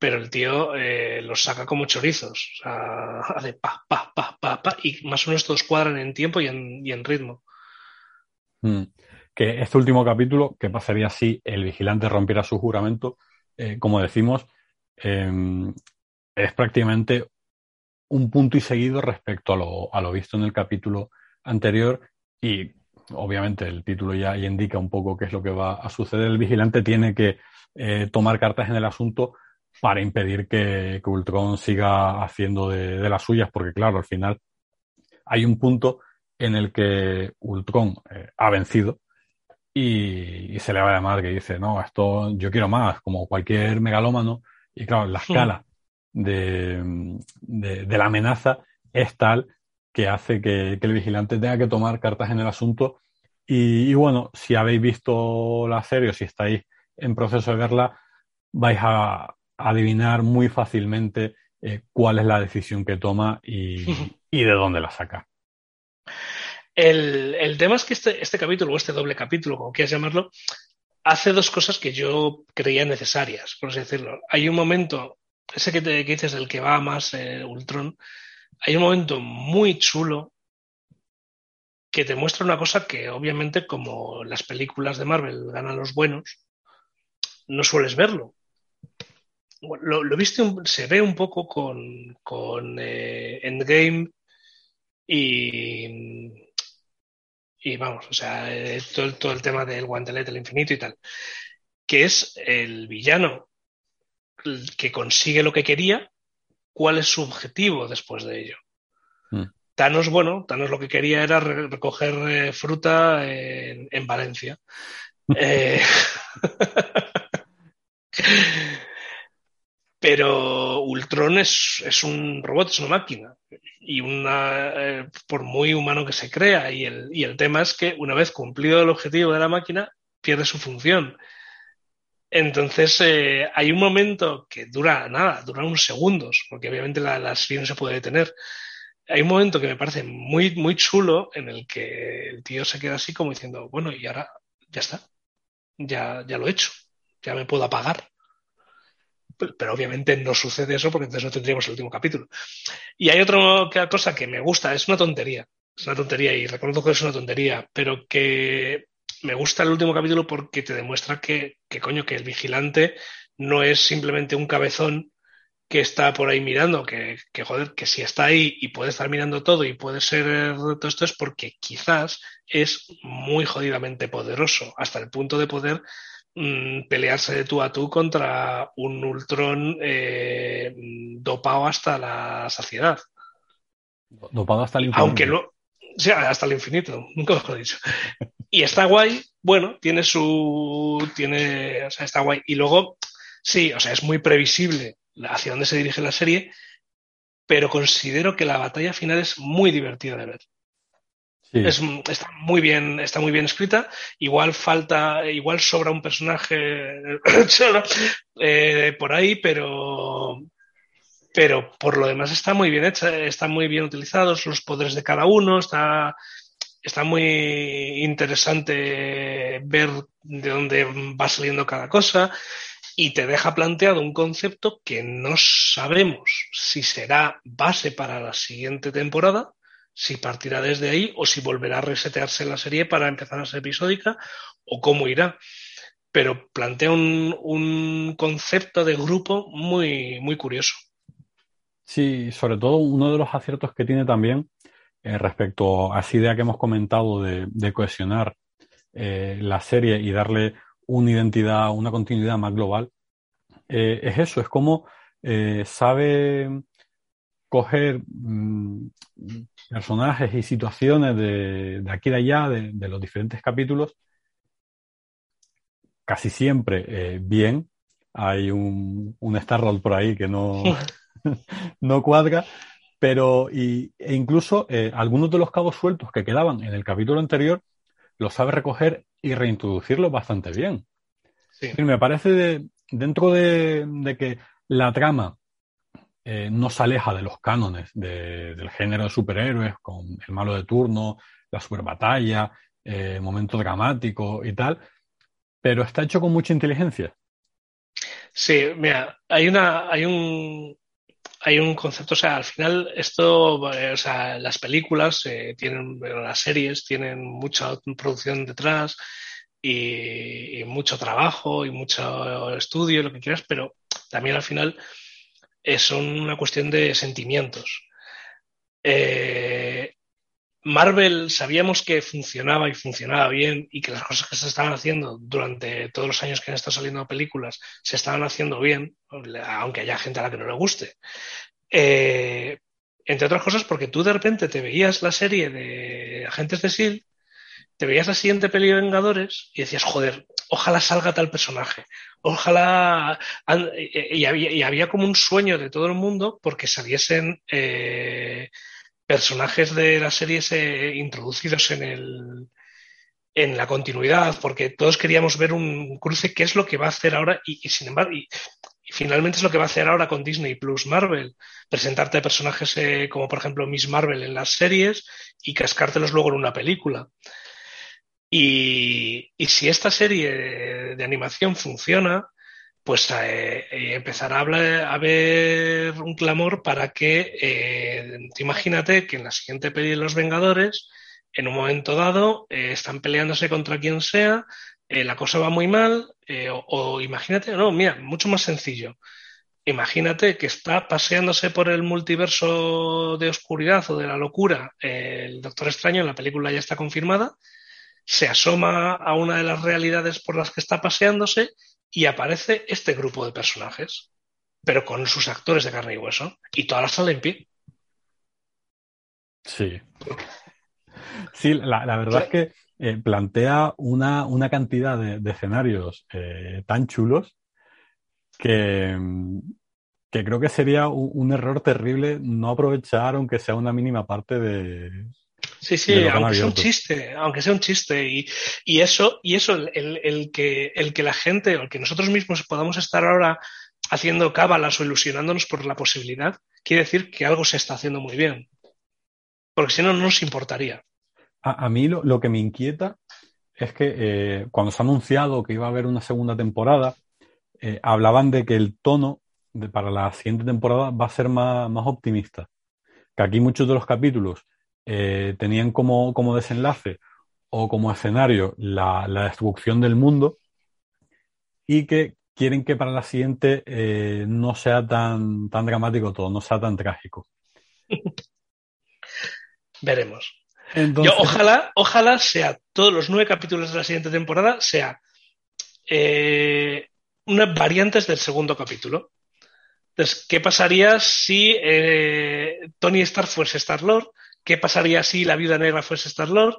pero el tío eh, los saca como chorizos. O sea, hace pa, pa, pa, pa, pa, y más o menos todos cuadran en tiempo y en, ritmo. Mm. Que este último capítulo, que pasaría si el vigilante rompiera su juramento, eh, como decimos, eh, es prácticamente un punto y seguido respecto a lo, a lo, visto en el capítulo anterior y obviamente el título ya, indica un poco qué es lo que va a suceder. El vigilante tiene que eh, tomar cartas en el asunto para impedir que, que Ultron siga haciendo de, de, las suyas, porque claro, al final hay un punto en el que Ultron eh, ha vencido y, y, se le va la madre que dice, no, esto yo quiero más, como cualquier megalómano. Y claro, la escala de, de, de la amenaza es tal que hace que, que, el vigilante tenga que tomar cartas en el asunto. Y, y, bueno, si habéis visto la serie o si estáis en proceso de verla, vais a adivinar muy fácilmente eh, cuál es la decisión que toma y, y de dónde la saca. El, tema es que este, este capítulo, o este doble capítulo, como quieras llamarlo, hace dos cosas que yo creía necesarias, por así decirlo. Hay un momento, ese que, dices del que va más eh, Ultron, hay un momento muy chulo que te muestra una cosa que obviamente como las películas de Marvel ganan los buenos, no sueles verlo. Lo, viste, se ve un poco con, con eh, Endgame y y vamos, o sea, eh, todo, todo, el tema del guantelete del infinito y tal, que es el villano que consigue lo que quería, cuál es su objetivo después de ello. Mm. Thanos, bueno, Thanos lo que quería era recoger eh, fruta en, en Valencia. eh... Pero Ultron es, es, un robot, es una máquina. Y una, eh, por muy humano que se crea. Y el, y el tema es que una vez cumplido el objetivo de la máquina, pierde su función. Entonces, eh, hay un momento que dura nada, dura unos segundos, porque obviamente la, la serie no se puede detener. Hay un momento que me parece muy, muy chulo en el que el tío se queda así como diciendo, bueno, y ahora ya está, ya, ya lo he hecho, ya me puedo apagar pero obviamente no sucede eso porque entonces no tendríamos el último capítulo. Y hay otra cosa que me gusta, es una tontería, es una tontería y reconozco que es una tontería, pero que me gusta el último capítulo porque te demuestra que, que coño, que el vigilante no es simplemente un cabezón que está por ahí mirando, que, que joder, que si está ahí y puede estar mirando todo y puede ser todo esto es porque quizás es muy jodidamente poderoso, hasta el punto de poder mmm, pelearse de tú a tú contra un Ultron eh, dopado hasta la saciedad. Dopado hasta el infinito. Aunque lo, o sea, hasta el infinito, nunca mejor dicho. Y está guay, bueno, tiene su, tiene, o sea, está guay. Y luego, sí, o sea, es muy previsible hacia dónde se dirige la serie, pero considero que la batalla final es muy divertida de ver. Es, está muy bien, está muy bien escrita. Igual falta, igual sobra un personaje eh, por ahí, pero, pero por lo demás está muy bien hecha, están muy bien utilizados los poderes de cada uno, está, está muy interesante ver de dónde va saliendo cada cosa y te deja planteado un concepto que no sabemos si será base para la siguiente temporada, si partirá desde ahí o si volverá a resetearse la serie para empezar a ser episódica o cómo irá. Pero plantea un, un concepto de grupo muy, muy curioso. Sí, sobre todo uno de los aciertos que tiene también eh, respecto a esa idea que hemos comentado de, de cohesionar eh, la serie y darle una identidad, una continuidad más global, eh, es eso, es como sabe coger mmm, personajes y situaciones de, de, aquí y de allá, de, de, los diferentes capítulos, casi siempre eh, bien. Hay un, un Starroll por ahí que no, no cuadra, pero y, e incluso eh, algunos de los cabos sueltos que quedaban en el capítulo anterior los sabe recoger y reintroducirlos bastante bien. Sí. Me parece de, dentro de, de, que la trama eh, no se aleja de los cánones de, del género de superhéroes, con el malo de turno, la super batalla, eh, momento dramático y tal, pero está hecho con mucha inteligencia. Sí, mira, hay una, hay un, hay un concepto, o sea, al final esto, eh, o sea, las películas eh, tienen, las series tienen mucha producción detrás y, y, mucho trabajo y mucho estudio, lo que quieras, pero también al final son una cuestión de sentimientos. Eh, Marvel sabíamos que funcionaba y funcionaba bien y que las cosas que se estaban haciendo durante todos los años que han estado saliendo películas se estaban haciendo bien, aunque haya gente a la que no le guste. Eh, entre otras cosas porque tú de repente te veías la serie de Agentes de S.H.I.E.L.D., te veías la siguiente peli de Vengadores y decías, joder, ojalá salga tal personaje, ojalá... Y había, y había como un sueño de todo el mundo porque saliesen... Eh, personajes de la serie eh, introducidos en el en la continuidad, porque todos queríamos ver un cruce, qué es lo que va a hacer ahora, y, sin embargo, y, finalmente es lo que va a hacer ahora con Disney Plus Marvel, presentarte personajes eh, como por ejemplo Miss Marvel en las series y cascártelos luego en una película. Y, y si esta serie de, animación funciona, pues eh, eh, empezará a, haber un clamor para que, eh, imagínate que en la siguiente peli de Los Vengadores, en un momento dado, eh, están peleándose contra quien sea, eh, la cosa va muy mal, o, o, imagínate, no, mira, mucho más sencillo. Imagínate que está paseándose por el multiverso de oscuridad o de la locura el Doctor Extraño, la película ya está confirmada, se asoma a una de las realidades por las que está paseándose y aparece este grupo de personajes, pero con sus actores de carne y hueso, y toda la sala en pie. Sí. Sí, la, verdad es que eh, plantea una, una, cantidad de, de escenarios eh, tan chulos que, que, creo que sería un, error terrible no aprovechar, aunque sea una mínima parte de, Sí, sí, aunque sea un chiste, aunque sea un chiste. Y, y eso, y eso el, el, que, el que la gente, o el que nosotros mismos podamos estar ahora haciendo cábalas o ilusionándonos por la posibilidad, quiere decir que algo se está haciendo muy bien. Porque si no, no nos importaría. A, a mí lo, lo, que me inquieta es que eh, cuando se ha anunciado que iba a haber una segunda temporada, eh, hablaban de que el tono de, para la siguiente temporada va a ser más, más optimista. Que aquí muchos de los capítulos eh, tenían como, como, desenlace o como escenario la, la, destrucción del mundo y que quieren que para la siguiente eh, no sea tan, tan dramático todo, no sea tan trágico. Veremos. Entonces... Yo, ojalá, ojalá sea todos los nueve capítulos de la siguiente temporada, sea eh, unas variantes del segundo capítulo. Entonces, ¿qué pasaría si eh, Tony Stark fuese Star-Lord? ¿Qué pasaría si la Viuda Negra fuese Star-Lord?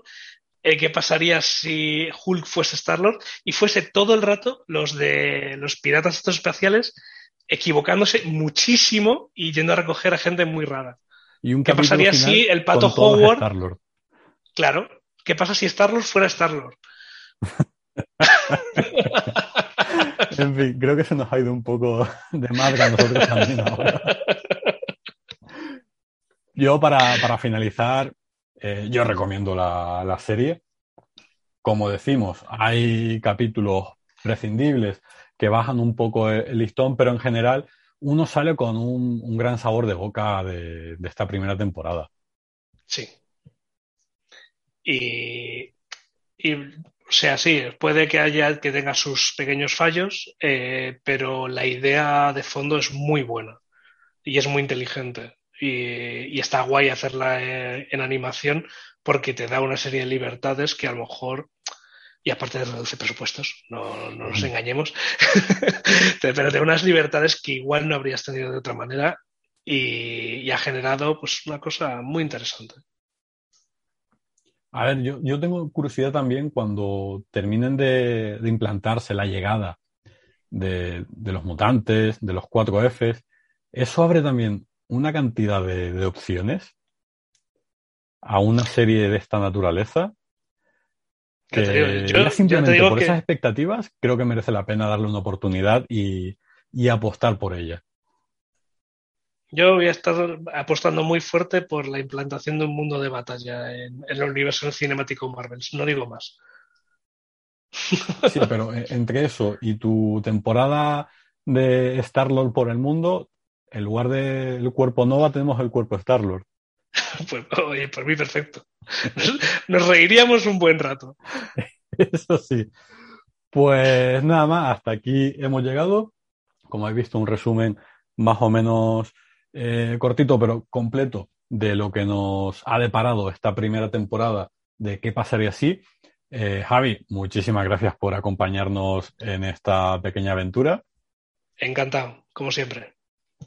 Eh, ¿Qué pasaría si Hulk fuese Star-Lord? Y fuese todo el rato los de los piratas estos espaciales equivocándose muchísimo y yendo a recoger a gente muy rara. Y un ¿Qué pasaría si el pato Howard- Star-Lord. Claro. ¿Qué pasa si Star-Lord fuera Star-Lord? En fin, creo que se nos ha ido un poco de madre a nosotros también ahora. Yo, para, para finalizar, eh, yo recomiendo la, la serie. Como decimos, hay capítulos prescindibles que bajan un poco el, el listón, pero en general uno sale con un, un gran sabor de boca de, de esta primera temporada. Sí. Y, y, o sea, sí, puede que haya que tenga sus pequeños fallos, eh, pero la idea de fondo es muy buena y es muy inteligente. Y, y está guay hacerla eh, en animación porque te da una serie de libertades que a lo mejor, y aparte de reduce presupuestos, no, no nos engañemos, pero te da unas libertades que igual no habrías tenido de otra manera y, y ha generado pues una cosa muy interesante. A ver, yo, yo tengo curiosidad también cuando terminen de, de implantarse la llegada de, de los mutantes, de los 4Fs, eso abre también una cantidad de, de opciones a una serie de esta naturaleza que yo- simplemente por que- esas expectativas creo que merece la pena darle una oportunidad y, y apostar por ella. Yo voy a estar apostando muy fuerte por la implantación de un mundo de batalla en, en el universo cinemático Marvel. No digo más. Sí, pero e- entre eso y tu temporada de Star-Lord por el mundo, en lugar del cuerpo Nova tenemos el cuerpo Star-Lord. Pues, oye, por mí perfecto. Nos, nos reiríamos un buen rato. Eso sí. Pues nada más, hasta aquí hemos llegado. Como habéis visto, un resumen más o menos eh, cortito, pero completo de lo que nos ha deparado esta primera temporada de qué pasaría si. Eh, Javi, muchísimas gracias por acompañarnos en esta pequeña aventura. Encantado, como siempre.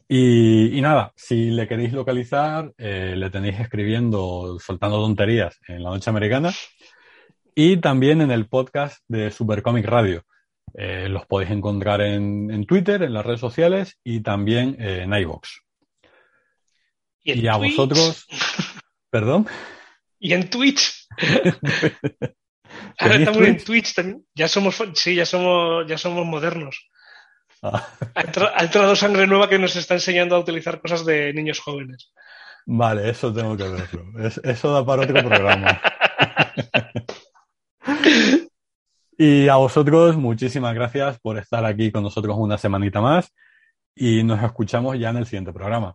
Y, y nada, si le queréis localizar, eh, le tenéis escribiendo, soltando tonterías en la noche americana y también en el podcast de Supercomic Radio. Eh, los podéis encontrar en, en Twitter, en las redes sociales y también eh, en iVoox. Y, a Twitch- vosotros, perdón, Y en Twitch. Ahora ¿Tenéis estamos en? Twitch también. Ya somos, sí, ya somos, ya somos modernos. Ah, Ha entra- ha entrado sangre nueva que nos está enseñando a utilizar cosas de niños jóvenes. vale, eso tengo que verlo. Es- eso da para otro programa. Y a vosotros, muchísimas gracias por estar aquí con nosotros una semanita más y nos escuchamos ya en el siguiente programa.